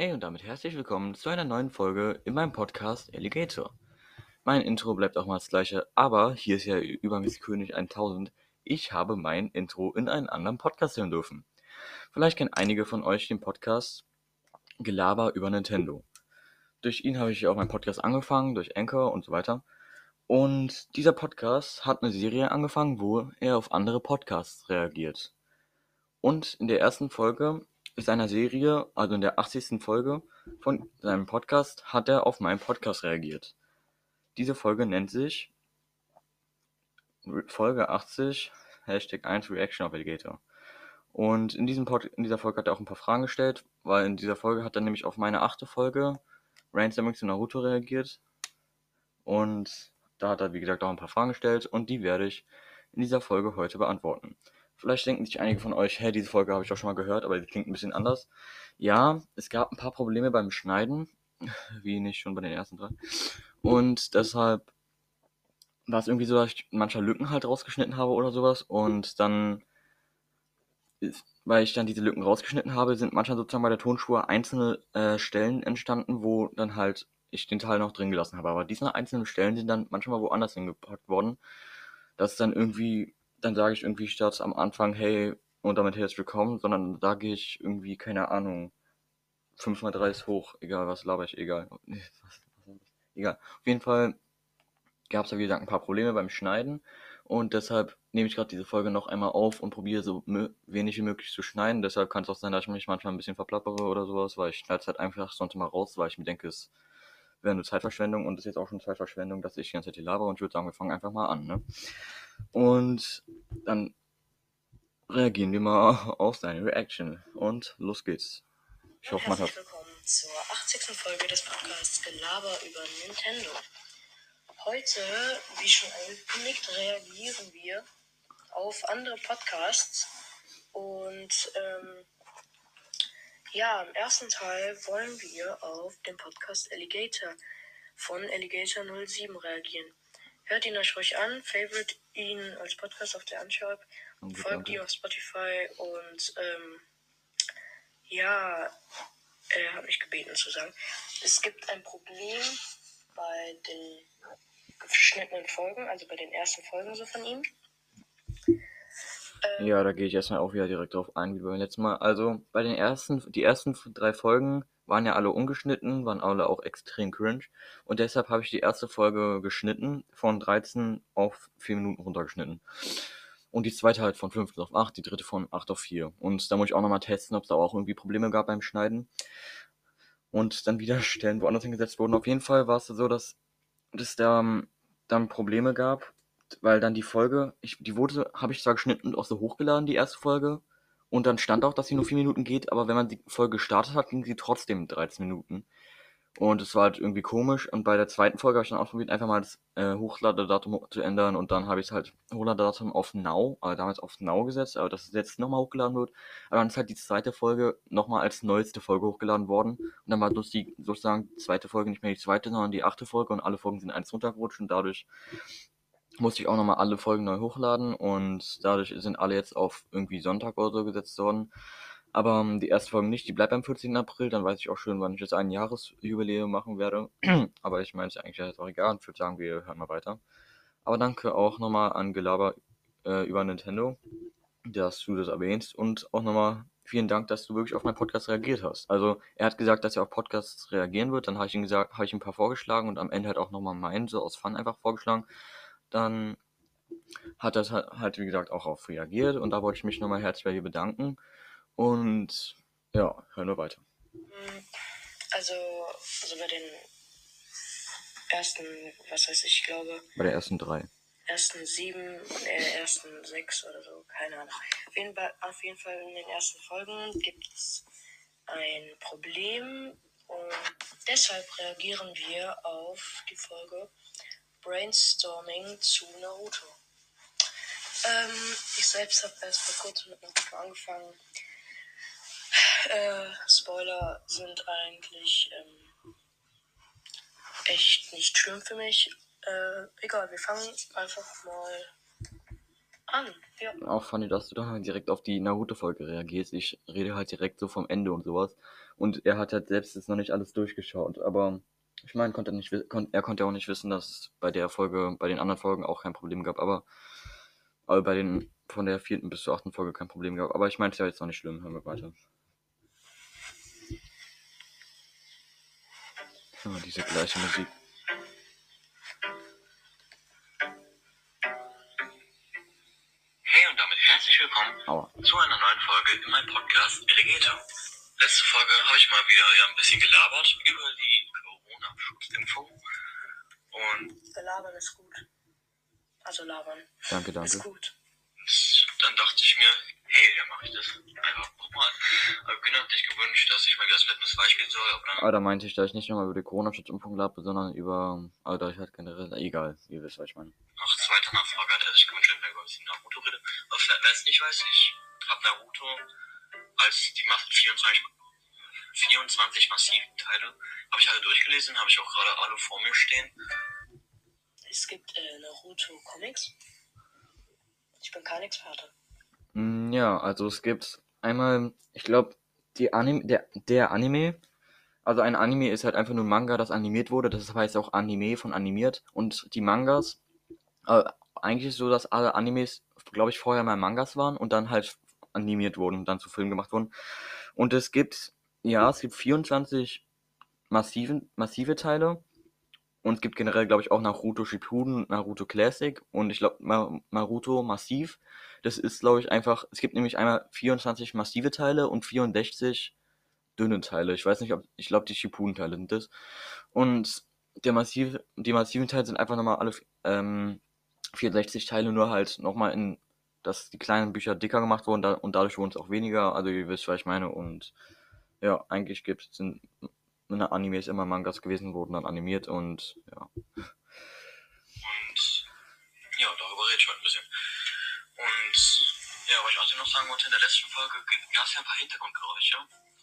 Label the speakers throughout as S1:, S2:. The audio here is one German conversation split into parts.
S1: Hey und damit herzlich willkommen zu einer neuen Folge in meinem Podcast Alligator. Mein Intro bleibt auch mal das gleiche, aber hier ist ja übermäßig König 1000. Ich habe mein Intro in einen anderen Podcast hören dürfen. Vielleicht kennen einige von euch den Podcast Gelaber über Nintendo. Durch ihn habe ich auch meinen Podcast angefangen, durch Anchor und so weiter. Und dieser Podcast hat eine Serie angefangen, wo er auf andere Podcasts reagiert. Und in der ersten Folge seiner Serie, also in der 80. Folge von seinem Podcast, hat er auf meinen Podcast reagiert. Diese Folge nennt sich Folge 80, Hashtag 1 Reaction of Alligator. Und in, diesem Pod in dieser Folge hat er auch ein paar Fragen gestellt, weil in dieser Folge hat er nämlich auf meine achte Folge Rainstorming zu Naruto reagiert. Und da hat er, wie gesagt, auch ein paar Fragen gestellt und die werde ich in dieser Folge heute beantworten. Vielleicht denken sich einige von euch, hey, diese Folge habe ich auch schon mal gehört, aber die klingt ein bisschen anders. Ja, es gab ein paar Probleme beim Schneiden, wie nicht schon bei den ersten drei. Und deshalb war es irgendwie so, dass ich mancher Lücken halt rausgeschnitten habe oder sowas. Und dann, weil ich dann diese Lücken rausgeschnitten habe, sind manchmal sozusagen bei der Tonspur einzelne äh, Stellen entstanden, wo dann halt ich den Teil noch drin gelassen habe. Aber diese einzelnen Stellen sind dann manchmal woanders hingepackt worden. Das ist dann irgendwie dann sage ich irgendwie statt am Anfang, hey, und damit herzlich willkommen, sondern sage ich irgendwie, keine Ahnung, 5 mal 3 ist hoch, egal, was laber ich, egal. egal. Auf jeden Fall gab es da, wie gesagt, ein paar Probleme beim Schneiden und deshalb nehme ich gerade diese Folge noch einmal auf und probiere so wenig wie möglich zu schneiden. Deshalb kann es auch sein, dass ich mich manchmal ein bisschen verplappere oder sowas, weil ich schneide es halt einfach sonst mal raus, weil ich mir denke, es wäre eine Zeitverschwendung und es ist jetzt auch schon Zeitverschwendung, dass ich die ganze Zeit hier labere und ich würde sagen, wir fangen einfach mal an, ne? Und dann reagieren wir mal auf seine Reaction. Und los geht's.
S2: Ich hoffe, man hat. willkommen zur 80. Folge des Podcasts Gelaber über Nintendo. Heute, wie schon angekündigt, reagieren wir auf andere Podcasts. Und ähm, ja, im ersten Teil wollen wir auf den Podcast Alligator von Alligator 07 reagieren. Hört ihn euch ruhig an, favorite ihn als Podcast auf der Anschau, folgt ihm auf Spotify und ähm, ja, er hat mich gebeten zu sagen, es gibt ein Problem bei den geschnittenen Folgen, also bei den ersten Folgen so von ihm.
S1: Ähm, ja, da gehe ich erstmal auch wieder direkt drauf ein, wie beim letzten Mal. Also bei den ersten, die ersten drei Folgen waren ja alle ungeschnitten, waren alle auch extrem cringe. Und deshalb habe ich die erste Folge geschnitten, von 13 auf 4 Minuten runtergeschnitten. Und die zweite halt von 15 auf 8, die dritte von 8 auf 4. Und da muss ich auch nochmal testen, ob es da auch irgendwie Probleme gab beim Schneiden. Und dann wieder Stellen woanders hingesetzt wurden. Auf jeden Fall war es so, dass es da ähm, dann Probleme gab, weil dann die Folge, ich, die wurde, habe ich zwar geschnitten und auch so hochgeladen, die erste Folge, und dann stand auch, dass sie nur 4 Minuten geht, aber wenn man die Folge gestartet hat, ging sie trotzdem 13 Minuten. Und es war halt irgendwie komisch. Und bei der zweiten Folge habe ich dann auch probiert, einfach mal das äh, Hochladedatum zu ändern. Und dann habe ich es halt Hochladedatum auf Now, also damals auf Now gesetzt, aber dass es jetzt nochmal hochgeladen wird. Aber dann ist halt die zweite Folge nochmal als neueste Folge hochgeladen worden. Und dann war bloß die sozusagen zweite Folge nicht mehr die zweite, sondern die achte Folge. Und alle Folgen sind eins runtergerutscht. Und dadurch musste ich auch nochmal alle Folgen neu hochladen und dadurch sind alle jetzt auf irgendwie Sonntag oder so gesetzt worden. Aber um, ähm, die erste Folge nicht, die bleibt am 14. April, dann weiß ich auch schon, wann ich jetzt ein Jahresjubiläum machen werde. Aber ich meine, es ist eigentlich jetzt auch egal, ich würde sagen, wir hören mal weiter. Aber danke auch nochmal an Gelaber äh, über Nintendo, dass du das erwähnst und auch nochmal vielen Dank, dass du wirklich auf meinen Podcast reagiert hast. Also er hat gesagt, dass er auf Podcasts reagieren wird, dann habe ich ihm gesagt, habe ich ihm ein paar vorgeschlagen und am Ende halt auch nochmal meinen so aus Fun einfach vorgeschlagen dann hat das halt, wie gesagt, auch auf reagiert und da wollte ich mich nochmal herzlich bei dir bedanken. Und ja, hören wir weiter.
S2: Also, also bei den ersten, was weiß ich, glaube.
S1: Bei den ersten drei.
S2: Ersten sieben, äh, ersten sechs oder so, keine Ahnung. Auf jeden, Fall, auf jeden Fall in den ersten Folgen gibt es ein Problem und deshalb reagieren wir auf die Folge Brainstorming zu Naruto. Ähm, ich selbst habe erst vor kurzem mit Naruto angefangen. Äh, Spoiler sind eigentlich ähm, echt nicht schlimm für mich. Äh, egal, wir fangen einfach mal an. Ja.
S1: Auch funny, dass du dann halt direkt auf die Naruto-Folge reagierst. Ich rede halt direkt so vom Ende und sowas. Und er hat halt selbst jetzt noch nicht alles durchgeschaut. Aber ich meine, konnte er, nicht, kon er konnte auch nicht wissen, dass es bei der Folge, bei den anderen Folgen auch kein Problem gab. Aber, aber bei den von der vierten bis zur achten Folge kein Problem gab. Aber ich meine, es ist ja jetzt noch nicht schlimm. Hören wir weiter. Ja, diese gleiche Musik.
S3: Hey und damit herzlich willkommen
S1: Aua.
S3: zu einer neuen Folge in meinem Podcast Alligator. Letzte Folge habe ich mal wieder ja ein bisschen gelabert über die Corona-Schutzimpfung. Und
S2: Belabern ist gut. Also labern
S1: Danke,
S2: ist
S1: danke.
S2: gut.
S3: dann dachte ich mir, hey, dann mache ich das einfach nochmal. Aber genau hatte ich gewünscht, dass ich mal wieder das Fitness beispielen soll, aber
S1: da meinte ich, dass ich nicht nochmal über die Corona-Schutzimpfung labe, sondern über, also da ich halt generell, egal, ihr wisst, was ich meine.
S3: nach zweiter Nachfrage hat er sich gewünscht, dass ich über bisschen Naruto rede. Aber wer wer es nicht weiß, ich habe Naruto als die macht 24, 24 massiven Teile. Habe ich alle durchgelesen, habe ich auch gerade alle vor mir stehen.
S2: Es gibt äh, Naruto Comics. Ich bin kein Experte.
S1: Mm, Ja, also es gibt einmal, ich glaube, die Anime, der, der Anime, also ein Anime ist halt einfach nur ein Manga, das animiert wurde, das heißt auch Anime von animiert und die Mangas, äh, eigentlich ist es so, dass alle Animes, glaube ich, vorher mal Mangas waren und dann halt animiert wurden, dann zu Filmen gemacht wurden. Und es gibt, ja, es gibt 24 massiven, massive Teile und es gibt generell, glaube ich, auch Naruto Shippuden Naruto Classic und ich glaube Naruto Massiv. Das ist, glaube ich, einfach, es gibt nämlich einmal 24 massive Teile und 64 dünne Teile. Ich weiß nicht, ob, ich glaube, die Shippuden-Teile sind das. Und der massive, die massiven Teile sind einfach nochmal alle ähm, 64 Teile, nur halt nochmal in, dass die kleinen Bücher dicker gemacht wurden da, und dadurch wurden es auch weniger. Also ihr wisst, was ich meine. Und ja, eigentlich gibt es in der Animes immer Mangas gewesen, wurden dann animiert und ja.
S3: Und ja, darüber rede ich heute ein bisschen. Und ja, was ich außerdem noch sagen wollte, in der letzten Folge gab es ja ein paar Hintergrundgeräusche.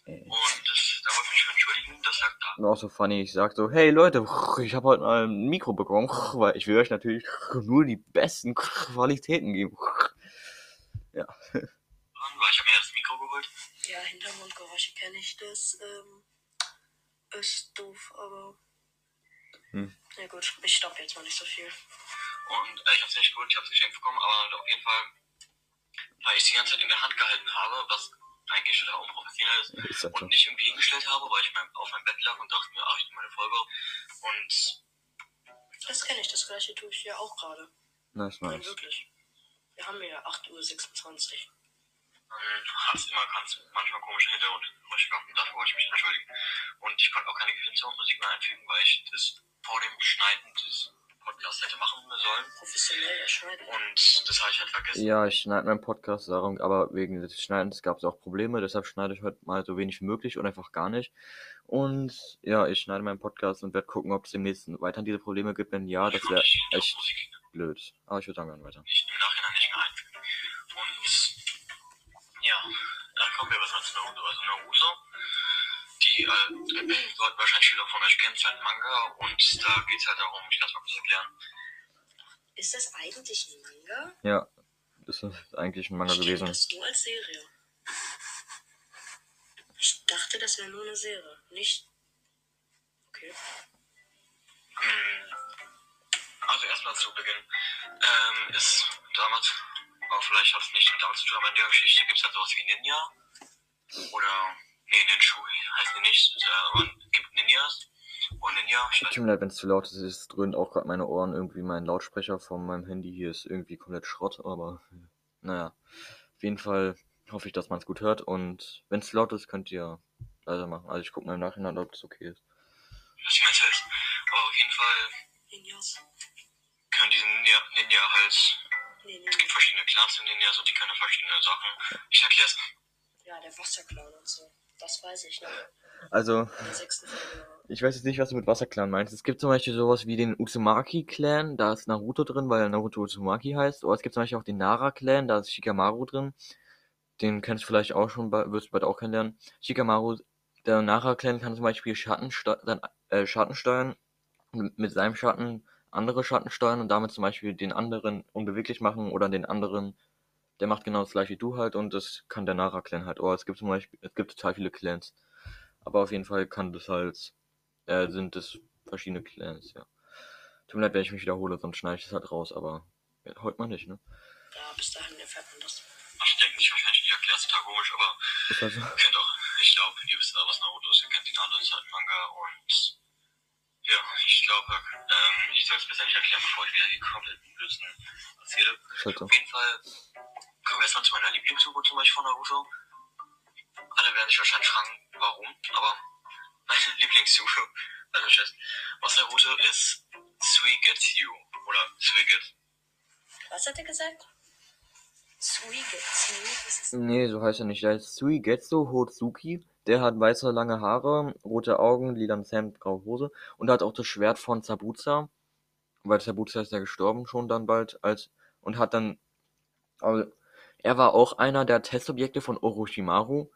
S3: Und das, da wollte ich mich für entschuldigen. Das lag da.
S1: Und auch so funny, ich sag so, hey Leute, ich habe heute mal ein Mikro bekommen, weil ich will euch natürlich nur die besten Qualitäten geben. Ja.
S3: Weil ich habe mir das Mikro geholt.
S2: Ja, Hintergrundgeräusche kenne ich. Das ähm, ist doof, aber.
S1: Hm.
S2: Ja gut, ich stopp jetzt mal nicht so viel.
S3: Und äh, ich habe es nicht geholt, ich habe es geschenkt bekommen, aber auf jeden Fall, weil ich die ganze Zeit in der Hand gehalten habe, was eigentlich total unprofessionell ist,
S1: Ist so.
S3: und nicht irgendwie hingestellt habe, weil ich mein, auf meinem Bett lag und dachte mir, ach, ich nehme meine Folge auf. Und
S2: Das kenne ich, das gleiche tue ich ja auch gerade.
S1: Nice,
S2: Nein,
S1: nice.
S2: wirklich. Wir haben ja 8.26 Uhr.
S3: Dann hat es immer ganz manchmal komische Hintergrundgeräusche gehabt und dafür wollte ich mich entschuldigen. Und ich konnte auch keine Hintergrundmusik mehr einfügen, weil ich das vor dem Schneiden des Podcasts hätte machen sollen.
S2: Professionell erscheinen.
S3: Und das habe ich halt vergessen.
S1: Ja, ich schneide meinen Podcast darum, aber wegen des Schneidens gab es auch Probleme, deshalb schneide ich heute mal so wenig wie möglich und einfach gar nicht. Und ja, ich schneide meinen Podcast und werde gucken, ob es demnächst weiterhin diese Probleme gibt. Wenn ja, das wäre
S3: Ich
S1: echt blöd. Aber ich würde sagen, wir hören weiter.
S3: nicht im Nachhinein nicht mehr wir was zu Naruto. Also Naruto, die äh, sollten wahrscheinlich viele von euch kennen, ist halt ein Manga und da geht es halt darum, ich kann es mal kurz erklären.
S2: Ist das eigentlich ein Manga?
S1: Ja, das ist eigentlich ein Manga
S2: ich kenne
S1: gewesen.
S2: das nur als Serie. Ich dachte, das wäre nur eine Serie. Nicht. Okay.
S3: Hm, Also erstmal zu Beginn. Ähm, ist damals, auch vielleicht hat es nicht mit damit zu tun, aber in der Geschichte gibt es halt sowas wie Ninja. Oder, nee, Ninshui heißt die nicht, äh, es gibt Ninjas. Und Ninja, ich weiß
S1: Tut mir leid, wenn es zu laut ist. Es dröhnt auch gerade meine Ohren. Irgendwie mein Lautsprecher von meinem Handy hier ist irgendwie komplett Schrott, aber naja. Auf jeden Fall hoffe ich, dass man es gut hört. Und wenn es laut ist, könnt ihr leiser machen. Also ich gucke mal im Nachhinein, ob es okay ist.
S3: ich meine ist. Aber auf jeden Fall
S2: Ninjas.
S3: können diese Ninja, Ninja halt,
S2: nee,
S3: es gibt verschiedene Clans in Ninjas und die können verschiedene Sachen. Ich erkläre es.
S2: Ja, der Wasserclown und so. Das weiß ich noch.
S1: Also, ich weiß jetzt nicht, was du mit Wasserclan meinst. Es gibt zum Beispiel sowas wie den Uzumaki-Clan, da ist Naruto drin, weil er Naruto Uzumaki heißt. Oder es gibt zum Beispiel auch den Nara-Clan, da ist Shikamaru drin. Den kennst du vielleicht auch schon, wirst du bald auch kennenlernen. Shikamaru, der Nara-Clan kann zum Beispiel Schatten, äh, Schatten steuern und mit seinem Schatten andere Schatten steuern und damit zum Beispiel den anderen unbeweglich machen oder den anderen, der macht genau das gleiche wie du halt und das kann der Nara-Clan halt. Oh, es gibt zum Beispiel, es gibt total viele Clans. Aber auf jeden Fall kann das halt, äh, sind das verschiedene Clans, ja. Tut mir leid, wenn ich mich wiederhole, sonst schneide ich das halt raus, aber ja, heute mal nicht, ne?
S2: Ja, bis dahin erfährt man das.
S3: Ach, ich denke nicht, wahrscheinlich nicht erklärt, total komisch, aber
S1: Ist halt so.
S3: kennt auch, ich glaube, ihr wisst alle, was Naruto ist, ihr kennt ihn alle, ist halt Manga und ja, ich glaube, ähm, ich soll es besser nicht erklären, bevor ich wieder die kompletten Blödsinn erzähle. Auf jeden Fall kommen wir erstmal zu meiner Lieblingssuche zum Beispiel von Naruto. Alle werden sich wahrscheinlich fragen, warum, aber meine Lieblingssuche, also Chess, aus Naruto ist Suigetsu oder Suiget.
S2: Was hat er gesagt? Suigetsu. Was ist
S1: Nee, so heißt er nicht. Der heißt Suigetsu Hotsuki. Der hat weiße lange Haare, rote Augen, lilanes Hemd, graue Hose und hat auch das Schwert von Zabuza. Weil Zabuza ist ja gestorben schon dann bald als und hat dann also, er war auch einer der Testobjekte von Orochimaru.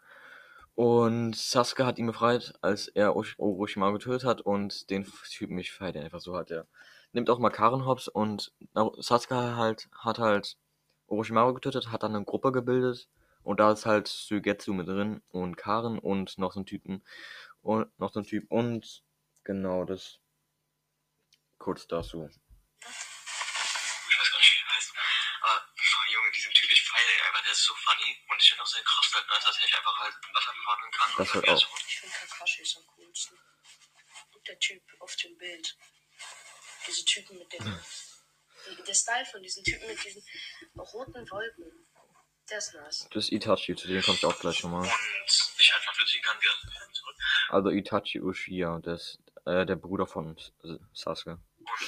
S1: Und Sasuke hat ihn befreit, als er Oroch- Orochimaru getötet hat. Und den Typen mich feiert er einfach so hat er. Nimmt auch mal Karen Hobbs und Sasuke halt hat halt Orochimaru getötet, hat dann eine Gruppe gebildet. Und da ist halt Suigetsu mit drin und Karen und noch so ein Typen. Und noch so ein Typ. Und genau das. Kurz dazu.
S3: Ich weiß gar nicht, wie er heißt. Aber, oh, Junge, diesen Typ, ich feiere ihn einfach, der ist so funny und ich finde auch seine Kraft halt nice, dass er sich einfach halt Wasser verwandeln kann.
S1: Das halt auch.
S3: so-
S2: Ich finde Kakashi ist am coolsten. Und der Typ auf dem Bild. Diese Typen mit dem. Der Style von diesen Typen mit diesen roten Wolken. Der ist nice.
S1: Das ist Itachi, zu dem komme ich auch gleich nochmal.
S3: Und sich halt verflüssigen kann, wieder zurück.
S1: Also Itachi Uchiha, das äh, der Bruder von Sasuke.
S3: Und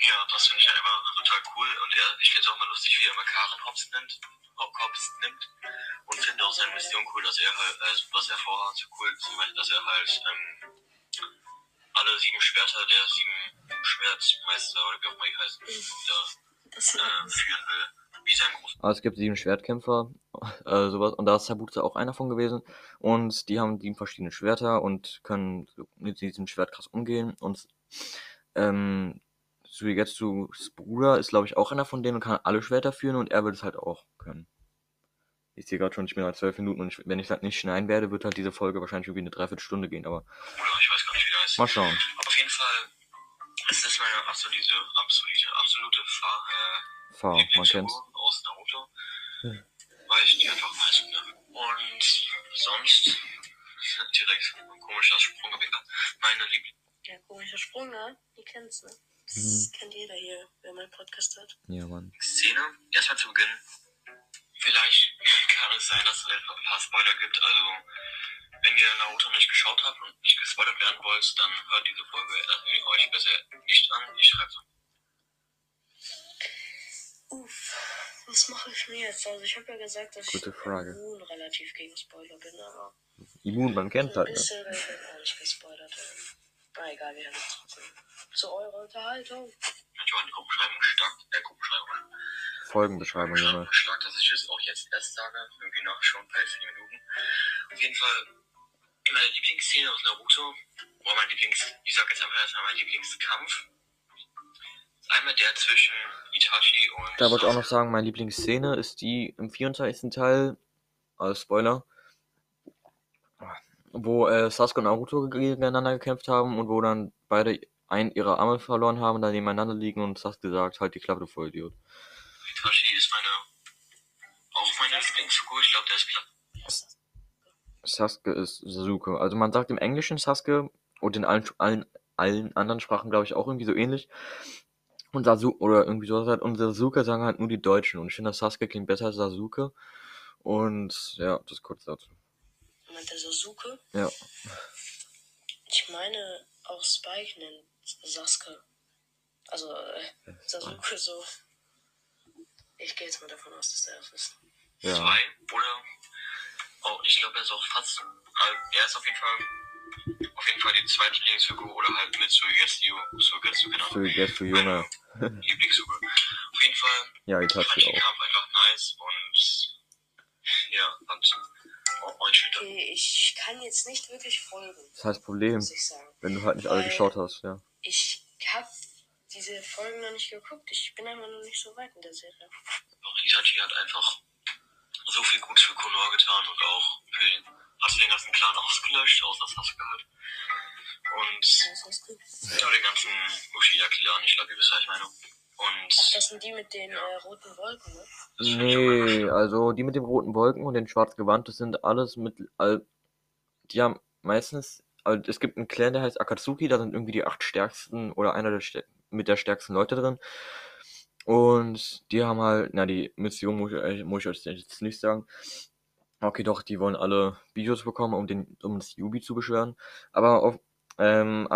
S3: ja, das finde ich halt einfach total cool. Und er, ich finde es auch mal lustig, wie er immer Karen Hobbs Hob- Hobbs nimmt. Und finde auch seine Mission cool, dass er halt, also, was er vorhat, so cool, zum Beispiel, dass er halt ähm, alle sieben Schwerter der sieben Schwertmeister oder wie auch immer die heißen, da äh, führen will. Wie sein.
S1: Aber es gibt sieben Schwertkämpfer, äh, sowas, und da ist Zabuza auch einer von gewesen. Und die haben sieben verschiedene Schwerter und können mit diesem Schwert krass umgehen. Und ähm, Suigetsus Bruder ist, glaube ich, auch einer von denen und kann alle Schwerter führen und er wird es halt auch können. Ich sehe gerade schon, ich bin halt zwölf Minuten und ich, wenn ich halt nicht schneiden werde, wird halt diese Folge wahrscheinlich irgendwie eine Dreiviertelstunde gehen, aber
S3: Oder ich weiß gar nicht, wie der heißt.
S1: mal schauen.
S3: Aber auf jeden Fall ist das meine absolute, absolute, absolute Fahr äh,
S1: Fahr, man kennt's.
S3: aus Naruto.
S1: Hm.
S3: Weil ich die einfach nice finde. Und sonst direkt ein komischer Sprunggewicker. Meine Lieblings
S2: Ja, komischer Sprung, ne? Ihr kennt's, ne? Das
S1: Mhm.
S2: kennt jeder hier, wer meinen Podcast hört.
S1: Ja, Mann.
S3: Szene. Erstmal zu Beginn. Vielleicht kann es sein, dass es etwa ein paar Spoiler gibt. Also, wenn ihr Naruto nicht geschaut habt und nicht gespoilert werden wollt, dann hört diese Folge äh, euch besser nicht an. Ich schreibe so.
S2: Uff, was mache ich mir jetzt? Also ich habe ja gesagt, dass
S1: Gute
S2: ich
S1: Frage.
S2: immun relativ gegen Spoiler bin, aber
S1: Immun, man kennt's
S2: so ein
S1: halt, ne?
S2: bisschen werde ich halt auch nicht gespoilert. Na egal, wir hören uns trotzdem. Zu eurer Unterhaltung.
S3: Ich war in die Gruppenbeschreibung stark. Äh, Gruppenbeschreibung.
S1: Folgenbeschreibung, Junge.
S3: Schlag, dass ich es auch jetzt erst sage. Irgendwie nach schon bei 4 Minuten. Auf jeden Fall meine Lieblingsszene aus Naruto. Oder mein Lieblings, ich sag jetzt einfach erstmal mein Lieblingskampf. Einmal der zwischen Itachi und.
S1: Da wollte ich auch noch sagen, meine Lieblingsszene ist die im 24. Teil, also Spoiler, wo äh, Sasuke und Naruto gegeneinander gekämpft haben und wo dann beide einen ihrer Arme verloren haben, da nebeneinander liegen und Sasuke sagt, halt die Klappe, du Vollidiot.
S3: Itachi ist meine. Auch meine Lieblingsfigur. Ich glaube, der ist platt.
S1: Sasuke ist Sasuke. Also man sagt im Englischen Sasuke und in allen, allen, allen anderen Sprachen, glaube ich, auch irgendwie so ähnlich. Und Sasuke, oder irgendwie sowas halt. Und Sasuke sagen halt nur die Deutschen. Und ich finde, Sasuke klingt besser als Sasuke. Und ja, das kurz dazu.
S2: Meint der Sasuke?
S1: Ja.
S2: Ich meine, auch Spike nennt Sasuke. Also, äh, Sasuke so. Ich gehe jetzt mal davon aus, dass der das ist.
S1: Ja.
S3: Zwei. Oder. Oh, ich glaube, er ist auch fast. äh, Er ist auf jeden Fall. Auf jeden Fall die zweite Lieblingsfigur oder halt mit Suigetsu. Suigetsu, genau.
S1: Suigetsu, Junge.
S3: Lieblingsfigur. Auf jeden Fall
S1: Ja,
S3: fand ich
S1: Itachi
S3: den
S1: auch.
S3: Kampf einfach nice und. Ja, und. Oh.
S2: Okay, ich kann jetzt nicht wirklich folgen,
S1: Das heißt Problem,
S2: muss ich sagen.
S1: wenn du halt nicht alle geschaut hast, ja.
S2: Ich hab diese Folgen noch nicht geguckt. Ich bin einfach noch nicht so weit in der Serie.
S3: Auch Itachi hat einfach so viel Gutes für Konoha getan und auch für den, hat den ganzen Clan ausgelöscht, außer Sasuke halt. Und
S2: Das heißt gut.
S3: ja, den ganzen Uchiha-Clan, ich glaube, ihr wisst, was ich meine. Und
S2: Ach, das sind die mit den äh, roten Wolken, ne?
S1: Nee, also die mit dem roten Wolken und den schwarzen Gewand, das sind alles mit. all- Die haben meistens. Also es gibt einen Clan, der heißt Akatsuki, da sind irgendwie die acht stärksten oder einer der stär- mit der stärksten Leute drin. Und die haben halt, na, die Mission muss ich, euch- muss ich euch jetzt nicht sagen. Okay, doch, die wollen alle Videos bekommen, um den, um das Yubi zu beschweren. Aber auf, ähm,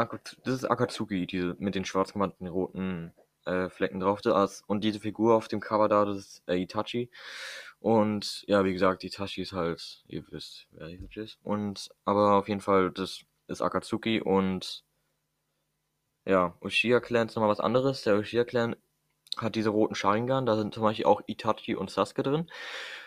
S1: das ist Akatsuki, diese mit den schwarz gewandten roten äh, Flecken drauf. Das, und diese Figur auf dem Cover da, das ist äh, Itachi. Und ja, wie gesagt, Itachi ist halt, ihr wisst, wer Itachi ist. Und, aber auf jeden Fall, das ist Akatsuki und ja, Uchiha Clan ist nochmal was anderes. Der Uchiha Clan hat diese roten Sharingan, da sind zum Beispiel auch Itachi und Sasuke drin.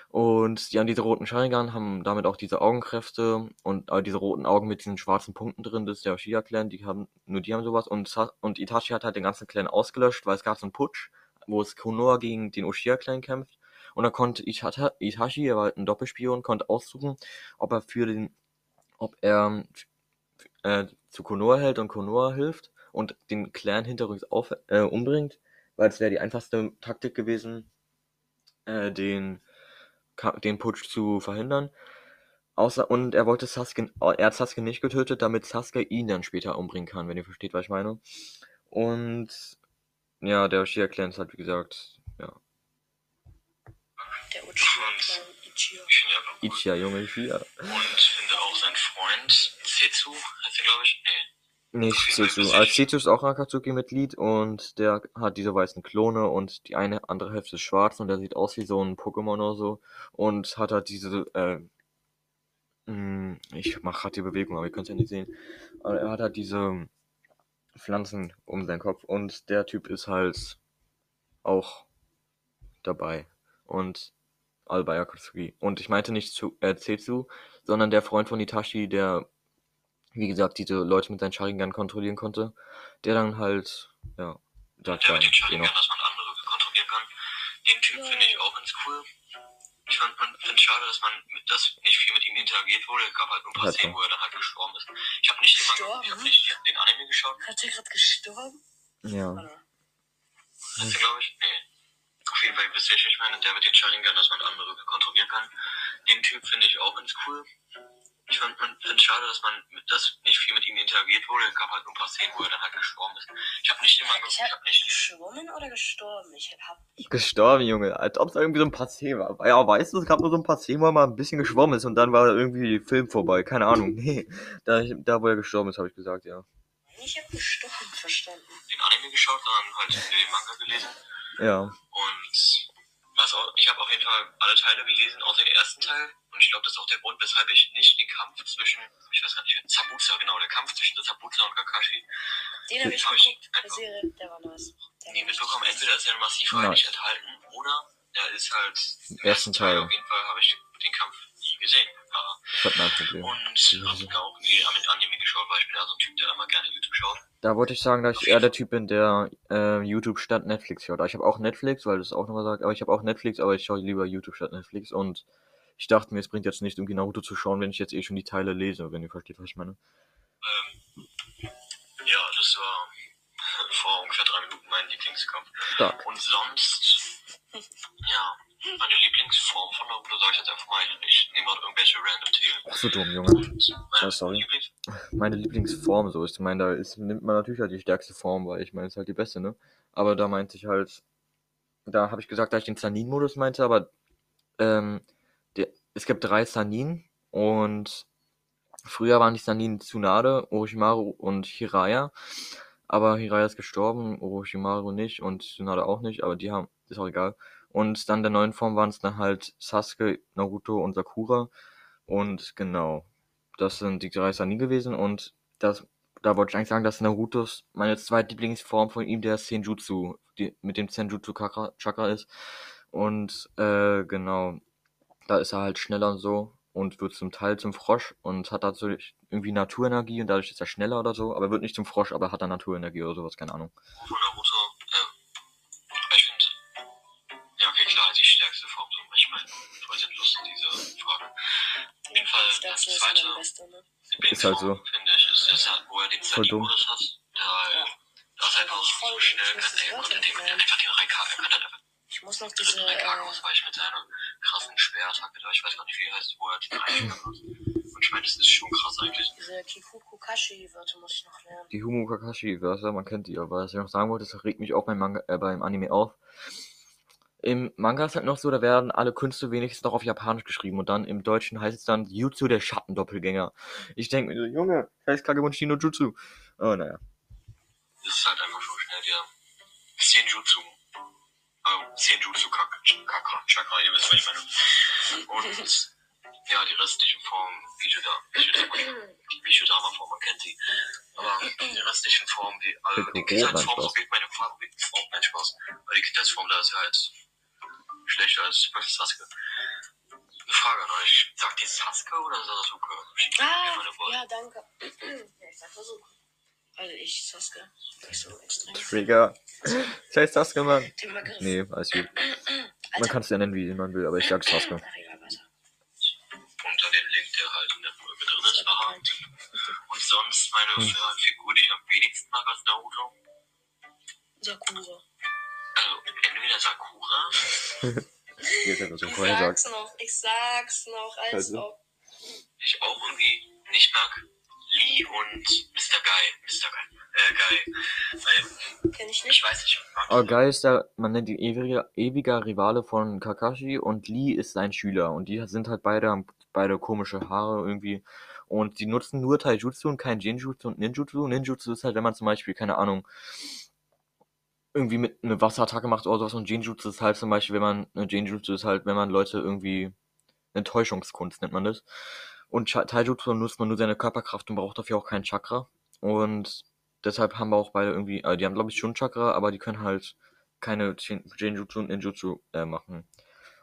S1: Und die haben diese roten Sharingan, haben damit auch diese Augenkräfte und äh, diese roten Augen mit diesen schwarzen Punkten drin. Das ist der Uchiha Clan, die haben, nur die haben sowas. Und, Sa und Itachi hat halt den ganzen Clan ausgelöscht, weil es gab so einen Putsch, wo es Konoha gegen den Uchiha Clan kämpft. Und da konnte Itachi, er war halt ein Doppelspion, konnte aussuchen, ob er für den, ob er äh, zu Konoha hält und Konoha hilft und den Clan hinterrücks auf, äh, umbringt, weil es wäre die einfachste Taktik gewesen, äh, den, den Putsch zu verhindern. Außer, und er wollte Sasuke, er hat Sasuke nicht getötet, damit Sasuke ihn dann später umbringen kann, wenn ihr versteht, was ich meine. Und ja, der Uchiha Clan ist halt, wie gesagt, ja,
S2: Der Uchiha-Clan Ichigo.
S3: ich finde ihn einfach cool.
S1: Ichiha, Junge, Ichiha.
S3: Und finde auch seinen Freund, Zetsu, heißt er, glaube ich. Nee.
S1: Nicht Zetsu. Also Zetsu ist auch ein Akatsuki-Mitglied und der hat diese weißen Klone und die eine andere Hälfte ist schwarz und der sieht aus wie so ein Pokémon oder so und hat halt diese, äh, mh, ich mache gerade die Bewegung, aber ihr könnt es ja nicht sehen. Aber er hat halt diese Pflanzen um seinen Kopf und der Typ ist halt auch dabei und all bei Akatsuki. Und ich meinte nicht zu, äh, Zetsu, sondern der Freund von Itachi, der wie gesagt, diese Leute mit seinen Sharingan kontrollieren konnte, der dann halt, ja, da
S3: Der
S1: war,
S3: mit den Sharingan, dass man andere kontrollieren kann. Den Typ
S2: Ja.
S3: finde ich auch ganz cool. Ich fand, es schade, dass man mit, dass nicht viel mit ihm interagiert wurde. Es gab halt nur ein paar
S1: Ja,
S3: Szenen, wo er dann halt gestorben ist. Ich habe nicht, den Manga- ich hab
S2: Gestorben?
S3: nicht den Anime geschaut,
S2: Hat er gerade gestorben?
S1: Ja,
S2: Oder?
S3: hast du, glaube ich? Nee. Auf jeden Fall, wisst ihr, ich meine? Der mit den Sharingan, dass man andere kontrollieren kann. Den Typ finde ich auch ganz cool. Ich fand, es schade, dass man mit, dass nicht viel mit ihm interagiert wurde. Es gab halt nur ein paar Szenen, wo er dann halt gestorben ist. Ich habe nicht den Manga,
S2: Ich
S3: ich
S2: hab
S3: habe nicht
S2: geschwommen oder gestorben? Ich hab.
S1: gestorben, Junge, als ob es irgendwie so ein Passé war. Ja, weißt du, es gab nur so ein Passé, wo er mal ein bisschen geschwommen ist und dann war irgendwie Film vorbei, keine Ahnung, nee, da, da wo er gestorben ist, habe ich gesagt, ja.
S2: Ich hab gestorben verstanden.
S3: den Anime geschaut, sondern halt den Manga gelesen.
S1: Ja,
S3: Und was auch, ich habe auf jeden Fall alle Teile gelesen, außer den ersten Teil. Und ich glaube, das ist auch der Grund, weshalb ich nicht den Kampf zwischen, ich weiß gar nicht, Zabuza, genau, der Kampf zwischen Zabuza und Kakashi
S2: Den hab ich
S3: Hab ich
S2: geguckt. Der Serie, der war nice. Der war
S3: mitbekommen. Entweder ist er massiv
S1: Nein.
S3: nicht enthalten oder er ist halt im
S1: ersten Teil.
S3: Auf jeden Fall habe ich den Kampf nie gesehen. Aber
S1: das hat mein Problem.
S3: Und habe auch nie mit Anime geschaut, weil ich bin ja so ein Typ, der immer gerne YouTube schaut.
S1: Da wollte ich sagen, dass ich eher der Typ bin, der äh, YouTube statt Netflix schaut. Ich habe auch Netflix, weil das auch nochmal sagt, aber ich habe auch Netflix, aber ich schaue lieber YouTube statt Netflix und ich dachte mir, es bringt jetzt nicht, irgendwie Naruto zu schauen, wenn ich jetzt eh schon die Teile lese, wenn ihr versteht, was ich meine.
S3: Ähm, ja, das war vor ungefähr drei Minuten mein Lieblingskampf.
S1: Stark.
S3: Und sonst, ja, meine Lieblingsform von Naruto sage ich jetzt einfach mal, ich nehme halt irgendwelche random Themen.
S1: Ach so dumm, Junge. Ja,
S3: meine
S1: sorry.
S3: Lieblings
S1: Meine Lieblingsform, so ist. Ich meine, da ist, nimmt man natürlich halt die stärkste Form, weil ich meine, ist halt die beste, ne? Aber da meinte ich halt, da habe ich gesagt, dass ich den Sanin-Modus meinte, aber ähm, es gibt drei Sanin und früher waren die Sanin Tsunade, Orochimaru und Hiraya. Aber Hiraya ist gestorben, Orochimaru nicht und Tsunade auch nicht, aber die haben, ist auch egal. Und dann der neuen Form waren es dann halt Sasuke, Naruto und Sakura. Und genau, das sind die drei Sanin gewesen und das, da wollte ich eigentlich sagen, dass Narutos meine zweite Lieblingsform von ihm der Senjutsu, die mit dem Senjutsu Chakra, ist. Und äh, genau, da ist er halt schneller und so und wird zum Teil zum Frosch und hat dazu irgendwie Naturenergie und dadurch ist er schneller oder so, aber wird nicht zum Frosch, aber hat dann Naturenergie oder sowas, keine Ahnung.
S3: Ähm, ich finde, ja okay, klar, die stärkste Form, so manchmal voll sinnlos in dieser Frage. Auf jeden Fall, das zweite,
S1: ist halt so.
S3: finde ich, ist das halt, wo er den Zeitmodus hat, da, ist einfach so schnell, kann, er konnte dem einfach den Reikar, er könnte einfach
S2: ich muss noch diese, äh,
S3: ausweichen mit seiner krassen Schwerattacke da. Ich weiß gar nicht, wie er heißt, wo er den Reikage hat. Und ich meine, das ist schon krass eigentlich.
S2: diese Kikuku Kashi-Wörter muss ich noch lernen.
S1: Die Humo Kakashi Wörter, man kennt die, aber was ich noch sagen wollte, das regt mich auch beim Manga, äh, beim Anime auf. Im Manga ist halt noch so, da werden alle Künste wenigstens noch auf Japanisch geschrieben und dann im Deutschen heißt es dann Jutsu der Schattendoppelgänger. Ich denke mir so, Junge, heißt Kagebunshin no Jutsu. Oh, naja.
S3: Das ist halt einfach so schnell der Senjutsu. Äh, Senjutsu Kaka, Kaka, Chakra, ihr wisst, was ich meine. Und ja, die restlichen Formen, Bijudama, Bijudama-Form, man kennt sie. Aber die restlichen Formen, die, also die Kindheitsform, so geht meine Favoritenform, nein, Spaß. Weil die Kindheitsform, da ist ja halt schlechter als Sasuke. Eine Frage an euch, sagt ihr Sasuke oder Sasuke?
S2: Ah, ja, danke. ja, ich sag versuchen. Also ich, Sasuke, nicht so extrem.
S1: Trigger. Das heißt Sasuke, Mann. Nee, alles gut. Man kann es ja nennen, wie man will, aber ich sag Sasuke.
S2: Ach, egal, weiter.
S3: Unter den Link, der halt in der Folge drin ist, aha. Und sonst meine
S1: Hm.
S3: Figur, die ich am wenigsten mag als Naruto.
S2: Sakura.
S3: Also entweder Sakura,
S2: Ich sag's noch, ich sag's noch, als
S1: Also.
S2: ob.
S3: ich auch irgendwie nicht mag. Lee und Mr. Guy. Mr. Guy. Äh, Guy.
S2: Kenn ich
S3: ich
S2: nicht.
S3: weiß nicht,
S1: Aber Guy ist der, man nennt ihn ewiger, ewiger Rivale von Kakashi und Lee ist sein Schüler. Und die sind halt beide, haben beide komische Haare irgendwie. Und die nutzen nur Taijutsu und kein Genjutsu und Ninjutsu. Ninjutsu ist halt, wenn man zum Beispiel, keine Ahnung, irgendwie mit eine Wasserattacke macht oder sowas. Und Genjutsu ist halt zum Beispiel, wenn man, eine Genjutsu ist halt, wenn man Leute irgendwie, eine Täuschungskunst nennt man das. Und Taijutsu nutzt man nur seine Körperkraft und braucht dafür auch kein Chakra. Und deshalb haben wir auch beide irgendwie, äh, die haben glaube ich schon Chakra, aber die können halt keine Gen- Genjutsu und Ninjutsu äh, machen.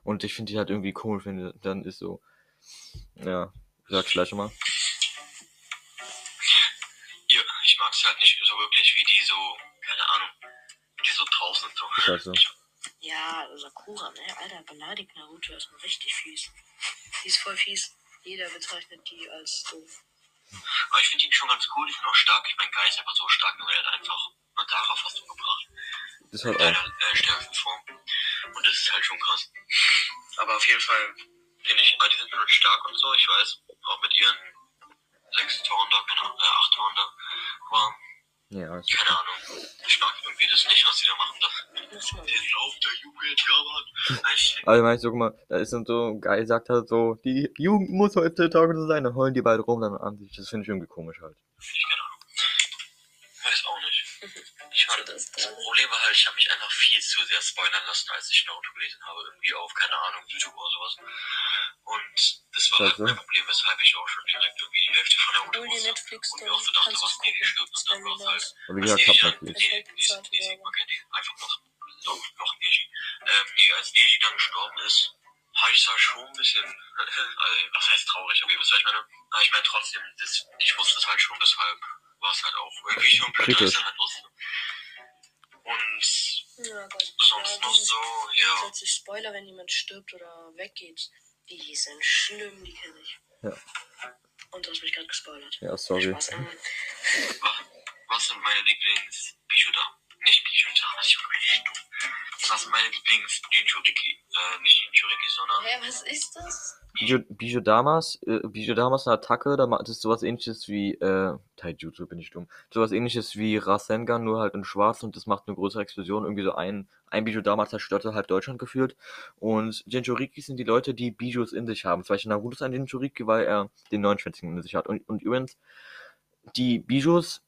S1: Und ich finde die halt irgendwie komisch, wenn die- dann ist so, ja, sag's gleich schon mal.
S3: Ja, ich mag es halt nicht so wirklich, wie die so, keine Ahnung, wie die so draußen und so.
S1: Halt so.
S2: Ja, Sakura, ne? Alter, beleidigt Naruto erstmal richtig fies. Die ist voll fies. Jeder bezeichnet die als doof.
S3: Aber ich finde ihn schon ganz cool, ich bin auch stark. Ich mein Guy ist einfach so stark, nur er hat einfach Madara fast umgebracht.
S1: Das ist halt
S3: In
S1: auch.
S3: äh, stärksten Form. Und das ist halt schon krass. Aber auf jeden Fall finde ich, ah, die sind schon stark und so, ich weiß. Auch mit ihren sechs Toren da, genau, äh, acht Toren da. Aber
S1: Ja,
S3: keine Ahnung. Ich mag irgendwie das nicht, was sie da machen.
S2: Man.
S3: der Lauf der Jugend, ja, Mann. Ich,
S1: Also meinst du, guck mal, da ist dann so, Guy sagt halt so, die Jugend muss heutzutage so sein, dann heulen die beide rum dann an sich. Das finde ich irgendwie komisch halt.
S3: ich keine Ahnung. Weiß auch nicht. Ich meine,
S2: Das
S3: das. Problem war halt, ich habe mich einfach viel zu sehr spoilern lassen, als ich Naruto gelesen habe. Irgendwie auf, keine Ahnung, YouTube oder sowas. Und das war halt mein Problem, weshalb ich auch schon direkt irgendwie die Hälfte von Naruto wusste.
S2: Netflix,
S3: Und
S2: dann
S3: mir auch so dachte, was nee, die stirbt und dann war es halt.
S1: Aber wie gesagt,
S3: Neji,
S1: hab Netflix.
S3: nee, nee, nee, man kennt die. Einfach noch, noch, noch Neji. Ähm, nee, als Neji dann gestorben ist, habe ich zwar schon ein bisschen, also, was heißt traurig, aber ihr wisst, was ich meine. Aber ich meine trotzdem, das, ich wusste es halt schon, deshalb war es halt auch irgendwie schon blöd, dass ich dann halt wusste. Und
S2: Ja, Gott.
S3: sonst
S2: Ja,
S3: noch so, ja.
S2: plötzlich Spoiler, wenn jemand stirbt oder weggeht. Die sind schlimm, die kenne ich.
S1: Ja.
S2: Und du hast mich gerade gespoilert.
S1: Ja, sorry.
S2: Spaß,
S3: Was, was sind meine lieblings? Nicht was ich wirklich dumm. Was sind meine lieblings Jinchuriki? Äh, nicht Jinchuriki, sondern
S2: Hä, was ist das?
S1: Bijo- Bijodamas, äh, Bijodamas eine Attacke, da macht es sowas ähnliches wie, äh, Taijutsu bin ich dumm. Sowas ähnliches wie Rasengan, nur halt in schwarz und das macht eine größere Explosion. Irgendwie so ein, ein Bijodama zerstörte halb Deutschland gefühlt. Und Jinchuriki sind die Leute, die Bijus in sich haben. Zum Beispiel Naruto ist ein Jinchuriki, weil er den neunschwänzigen in sich hat. Und, und übrigens, die Bijus,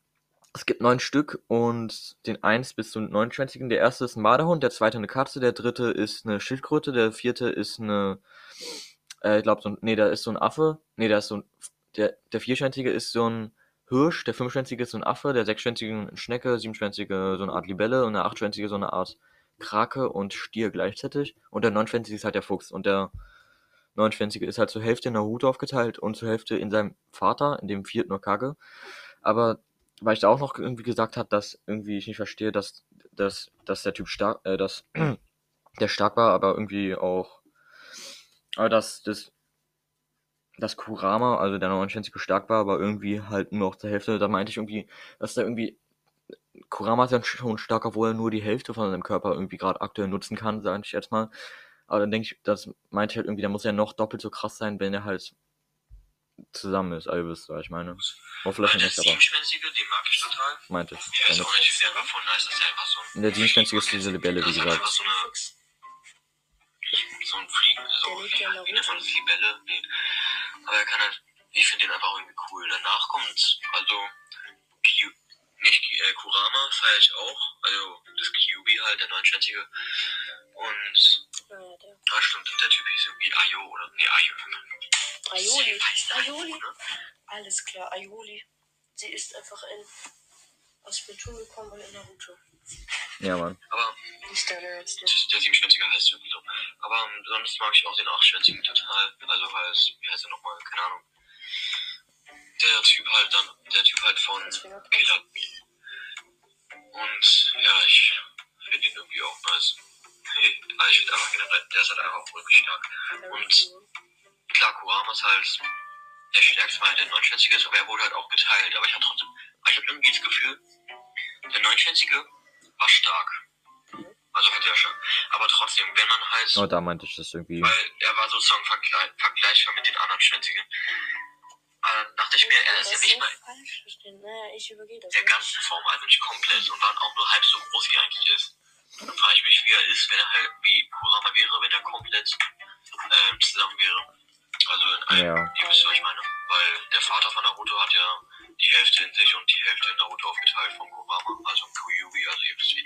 S1: es gibt neun Stück und den eins bis zum neunschwänzigen. Der erste ist ein Marderhund, der zweite eine Katze, der dritte ist eine Schildkröte, der vierte ist eine, äh, ich glaube so ein, nee, da ist so ein Affe, nee, da ist so ein, der, der vierschwänzige ist so ein Hirsch, der fünfschwänzige ist so ein Affe, der sechsschwänzige eine Schnecke, siebenschwänzige so eine Art Libelle und der achtschwänzige so eine Art Krake und Stier gleichzeitig und der neunschwänzige ist halt der Fuchs und der neunschwänzige ist halt zur Hälfte in Naruto aufgeteilt und zur Hälfte in seinem Vater, in dem vierten Okage. Aber weil ich da auch noch irgendwie gesagt hat, dass irgendwie ich nicht verstehe, dass, dass, dass der Typ stark, äh, dass der stark war, aber irgendwie auch Aber dass das, dass Kurama, also der 29 stark war, aber irgendwie halt nur noch zur Hälfte, da meinte ich irgendwie, dass da irgendwie Kurama ist ja schon stark, obwohl er nur die Hälfte von seinem Körper irgendwie gerade aktuell nutzen kann, sage ich jetzt mal. Aber dann denke ich, das meinte ich halt irgendwie, der muss ja noch doppelt so krass sein, wenn er halt zusammen ist, wisst ihr, was ich meine. Oh, vielleicht nicht, aber meinte ich.
S3: Der ist voll nice, dass der einfach so ein.
S1: Der Siebenschwänzige ist diese Libelle, wie
S3: ist
S1: gesagt.
S3: so eine,
S2: Fix.
S3: so ein Fliegen, so,
S2: Der lebt ja in
S3: wie nennt man
S2: Naruto.
S3: das, Libelle? Nee. Aber er kann halt, ich finde den einfach irgendwie cool. Danach kommt, also, Q, nicht äh, Kurama feiere ich auch, also das Kyubi halt, der 29 Und,
S2: der.
S3: ah stimmt, der Typ hieß irgendwie Ayo oder, nee, Ayo.
S2: Aioli.
S3: Heißt der
S2: Aioli.
S3: ne?
S2: Alles klar, Aioli. Sie ist einfach in. aus Beton gekommen und in Naruto.
S1: Ja, Mann.
S3: Aber
S2: Nicht ne?
S3: Das- Der Siebenschwänzige heißt irgendwie so. Aber ähm, sonst mag ich auch den Achtschwänzigen total. Also halt, wie heißt er nochmal? Keine Ahnung. Der Typ halt dann, der Typ halt von
S2: ich-
S3: Killer Bee. Und ja, ich finde ihn irgendwie auch nice. Also ich finde einfach generell, der ist halt einfach wirklich stark. Und- Klar, Kurama ist halt der stärkste, weil er der 29 ist, aber er wurde halt auch geteilt. Aber ich habe trotzdem, ich habe irgendwie das Gefühl, der 29 war stark. Also halt sehr stark. Aber trotzdem, wenn man halt
S1: Oh, da meinte ich das irgendwie.
S3: weil er war sozusagen vergle vergleichbar mit den anderen Schwänzigen. Äh, dachte ich mir, er ist ja nicht mal
S2: das.
S3: der ganzen Form, also nicht komplett und dann auch nur halb so groß wie er eigentlich ist. Dann frage ich mich, wie er ist, wenn er halt wie Kurama wäre, wenn er komplett ähm, zusammen wäre. Also in einem,
S1: Ja.
S3: ihr wisst, was ich meine. Weil der Vater von Naruto hat ja die Hälfte in sich und die Hälfte in Naruto aufgeteilt von Kurama, also Kyuubi, also ihr wisst wie.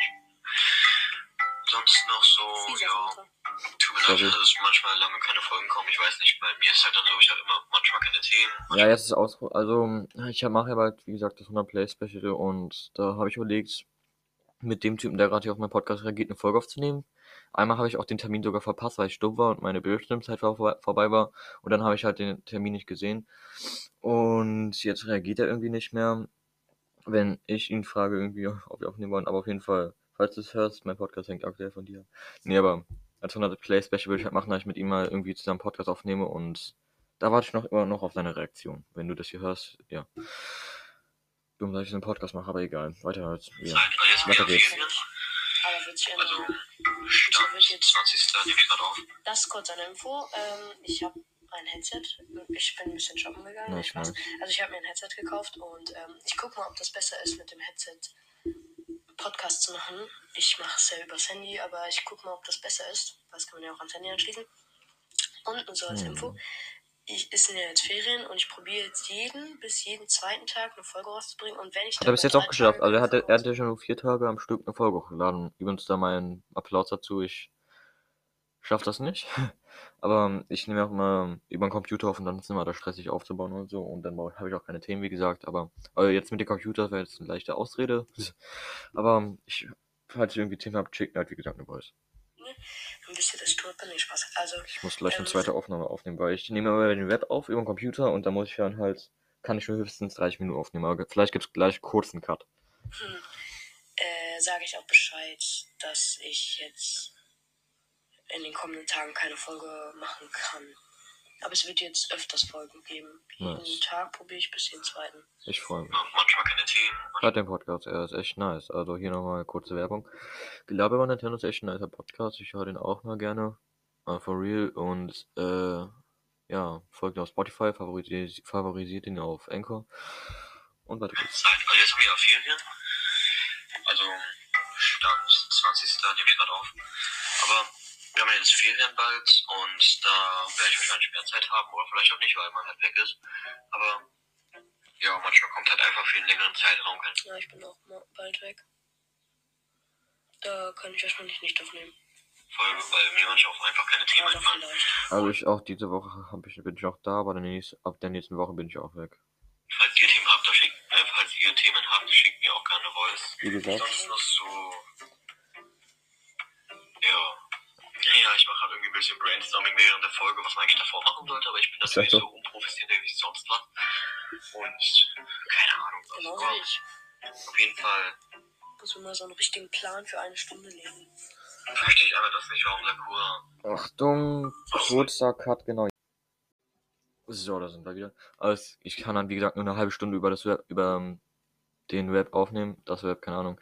S3: Leid,
S1: Sorry.
S3: dass manchmal lange keine Folgen kommen. Ich weiß nicht, bei mir ist halt dann so, ich habe immer manchmal keine Themen.
S1: Ja, jetzt ist aus, also ich mache ja bald, wie gesagt, das 100 Play Special und da habe ich überlegt, mit dem Typen, der gerade hier auf meinen Podcast reagiert, eine Folge aufzunehmen. Einmal habe ich auch den Termin sogar verpasst, weil ich stumm war und meine Bildschirmzeit vor, vorbei war und dann habe ich halt den Termin nicht gesehen und jetzt reagiert er irgendwie nicht mehr, wenn ich ihn frage irgendwie, ob wir aufnehmen wollen, aber auf jeden Fall, falls du es hörst, mein Podcast hängt aktuell von dir. Nee, aber als 100 Play Special würde ich halt machen, dass ich mit ihm mal irgendwie zusammen Podcast aufnehme und da warte ich noch immer noch auf deine Reaktion. Wenn du das hier hörst, ja. Dumm, dass ich so einen Podcast mache, aber egal. Weiter halt. Ja.
S3: Also
S1: Weiter geht's.
S3: Also. Stand
S2: wird jetzt-
S3: 20. nehme ich gerade auf.
S2: Das kurz eine Info. Ähm, ich habe ein Headset. Ich bin ein bisschen shoppen gegangen.
S1: Ja,
S2: ich. Also ich habe mir ein Headset gekauft und ähm, ich gucke mal, ob das besser ist mit dem Headset Podcast zu machen. Ich mache es ja übers Handy, aber ich gucke mal, ob das besser ist. Das kann man ja auch ans Handy anschließen. Und so als
S1: Hm.
S2: Info. Ich ist ja jetzt Ferien und ich probiere jetzt jeden bis jeden zweiten Tag eine Folge rauszubringen. Und wenn ich
S1: Hat er bis jetzt auch geschafft. Also er hatte, er hatte schon nur vier Tage am Stück eine Folge hochgeladen. Übrigens da meinen Applaus dazu. Ich schaff das nicht. Aber ich nehme auch mal über den Computer auf und dann ist es immer da stressig aufzubauen und so. Und dann habe ich auch keine Themen, wie gesagt. Aber also jetzt mit dem Computer wäre jetzt eine leichte Ausrede. Aber ich, falls ich irgendwie Themen habe, schickt halt, wie gesagt, eine Voice.
S2: Dann wisst ihr, das tut mir nicht Spaß. Also,
S1: Ich muss gleich eine
S2: Ähm,
S1: zweite Aufnahme aufnehmen, weil ich nehme immer den Web auf über den Computer und dann muss ich dann halt, kann ich nur höchstens 30 Minuten aufnehmen. Aber vielleicht gibt es gleich kurz einen Cut.
S2: hm, äh, sage ich auch Bescheid, dass ich jetzt in den kommenden Tagen keine Folge machen kann. Aber es wird jetzt öfters Folgen geben. Jeden
S1: Nice.
S2: Tag probiere ich bis den zweiten.
S1: Ich freue mich. Hört den Podcast, er ist echt nice. Also hier nochmal kurze Werbung. Gelaber über Nintendo ist echt ein nicer Podcast. Ich höre den auch mal gerne. Uh, for real. Und äh, ja, folgt ihn auf Spotify, favorisiert, favorisiert ihn auf Anchor. Und weiter geht's.
S3: Also jetzt haben wir ja Ferien. Also Stand 20. nehme ich gerade auf. Aber wir haben ja jetzt Ferien bald und da werde ich wahrscheinlich mehr Zeit haben oder vielleicht auch nicht, weil man halt weg ist. Aber ja, manchmal kommt halt einfach für einen längeren Zeitraum kein
S2: Ja, ich bin auch mal bald weg. Da kann ich wahrscheinlich nicht aufnehmen.
S3: Folge, weil mir manchmal auch einfach keine Themen
S2: Aber
S3: einfallen.
S1: Also ich auch diese Woche hab ich, bin ich auch da, aber die nächste, ab der nächsten Woche bin ich auch weg.
S3: Falls ihr Themen habt, da schickt, äh, falls ihr Themen habt, schickt mir auch gerne Voice.
S1: Wie gesagt.
S3: Sonst noch so. Ja. Ja, ich mache halt irgendwie ein bisschen Brainstorming während der Folge, was man eigentlich davor machen sollte, aber ich bin natürlich
S1: das
S3: so
S1: so?
S3: unprofessionell wie sonst was. Und keine Ahnung. was.
S2: Genauso
S3: Aber
S2: wie ich.
S3: auf jeden Fall.
S2: Muss mir mal so einen richtigen Plan für eine Stunde legen.
S3: verstehe ich einfach das nicht, warum Sakura.
S1: Achtung, kurzer Cut, genau. So, da sind wir wieder. Also ich kann dann, wie gesagt, nur eine halbe Stunde über das Web, über ähm, den Web aufnehmen. Das Web, keine Ahnung.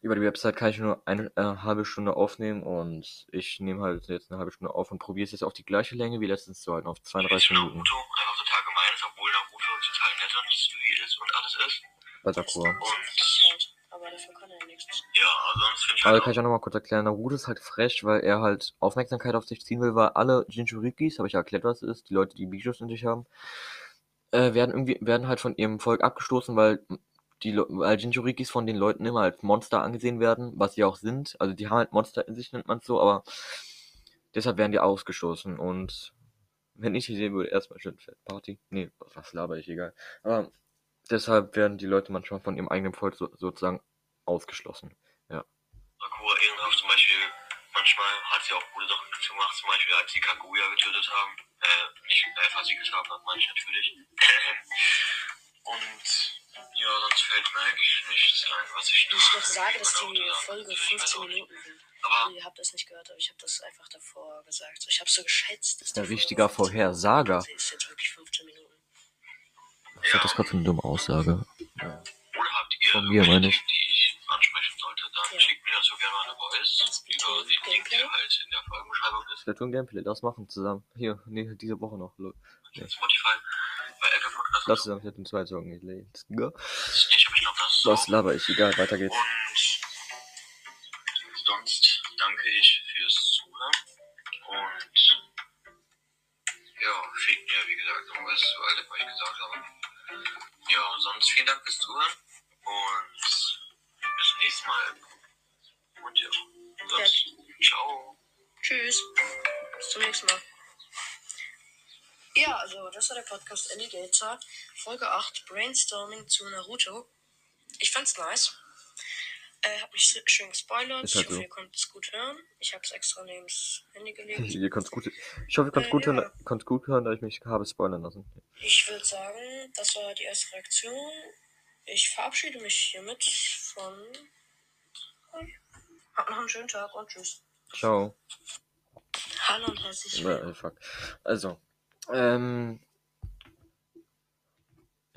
S1: Über die Website kann ich nur eine äh, halbe Stunde aufnehmen und ich nehme halt jetzt eine halbe Stunde auf und probiere es jetzt auf die gleiche Länge wie letztens zu halten, auf 32 Minuten.
S3: Naruto einfach total gemein ist, obwohl Naruto total nett und süß ist und alles ist.
S1: Bei Sakura.
S3: Und.
S2: Aber dafür kann er nichts.
S3: ja, sonst finde ich
S1: Also
S3: halt
S1: kann ich auch nochmal kurz erklären, Naruto ist halt frech, weil er halt Aufmerksamkeit auf sich ziehen will, weil alle Jinchurikis, habe ich ja erklärt, was es ist, die Leute, die Bijus in sich haben, äh, werden irgendwie, werden halt von ihrem Volk abgestoßen, weil die weil Jinchurikis von den Leuten immer als Monster angesehen werden, was sie auch sind. Also die haben halt Monster in sich, nennt man es so, aber deshalb werden die ausgestoßen und wenn ich sie sehen würde, erstmal schön Fett Party. Nee, was laber ich, egal. Aber deshalb werden die Leute manchmal von ihrem eigenen Volk so, sozusagen ausgeschlossen.
S3: Sakura ehrenhaft zum Beispiel. Manchmal hat sie auch gute Sachen gemacht, zum Beispiel als sie Kaguya getötet haben. Äh, nicht äh, versiegelt haben, hat meine ich natürlich. ich
S2: Wenn ich noch sage, dass die Folge
S3: könnte. Ich weiß
S2: 15
S3: auch nicht.
S2: Minuten sind.
S3: Aber
S2: Ihr habt das nicht gehört, aber ich habe das einfach davor gesagt. Ich habe so geschätzt, dass Folge
S1: richtiger
S2: 15 Minuten
S1: Vorhersager.
S2: ist jetzt wirklich 15 Minuten.
S1: Was ist das gerade für eine dumme Aussage?
S3: oder habt ihr
S1: Von mir, meine ich.
S3: Die ich ansprechen sollte, dann
S2: Ja.
S3: schickt mir dazu gerne mal eine Voice über den Link,
S2: Gameplay?
S3: der halt in der Folgenbeschreibung ist.
S1: Splatoon Gameplay, das machen zusammen. Hier, nee, diese Woche noch. Lo-
S3: Spotify, bei Apple Podcasts.
S1: Lass zusammen, ich hätte zwei Sorgen nicht. Let's go.
S3: Glaube, das ist
S1: Was laber ich? Egal, weiter geht's.
S3: Und sonst danke ich fürs Zuhören. Und ja, schickt mir, wie gesagt, irgendwas zu all dem, was ich gesagt habe. Ja, sonst vielen Dank fürs Zuhören. Und bis zum nächsten Mal. Und ja, sonst, ciao.
S2: Tschüss. Bis zum nächsten Mal. Ja, also das war der Podcast Alligator. Folge 8, Brainstorming zu Naruto. Ich fand's nice. Äh, hab mich schön gespoilert.
S1: Ist halt
S2: ich hoffe,
S1: so.
S2: ihr konntet es gut hören. Ich habe es extra neben das Handy gelegt.
S1: Ihr könnt's gut, ich hoffe, ihr könnt
S2: Äh,
S1: gut,
S2: ja.
S1: hören, könnt gut hören, da ich mich habe spoilern lassen.
S2: Ich würde sagen, das war die erste Reaktion. Ich verabschiede mich hiermit von euch. Habt noch einen schönen Tag und tschüss.
S1: Ciao.
S2: Hallo und herzlich
S1: Äh,
S2: willkommen.
S1: Also, ähm,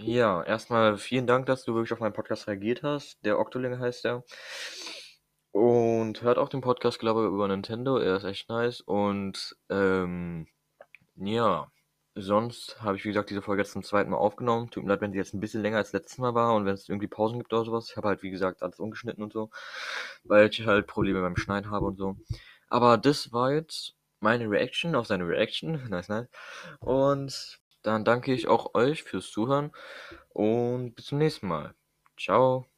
S1: ja, erstmal vielen Dank, dass du wirklich auf meinen Podcast reagiert hast. Der Octoling heißt er. Und hört auch den Podcast, glaube ich, über Nintendo. Er ist echt nice. Und, ähm, ja, sonst habe ich, wie gesagt, diese Folge jetzt zum zweiten Mal aufgenommen. Tut mir leid, wenn sie jetzt ein bisschen länger als letztes Mal war und wenn es irgendwie Pausen gibt oder sowas. Ich habe halt, wie gesagt, alles umgeschnitten und so, weil ich halt Probleme beim Schneiden habe und so. Aber das war jetzt meine Reaction auf seine Reaction. Nice, nice. Und dann danke ich auch euch fürs Zuhören und bis zum nächsten Mal. Ciao.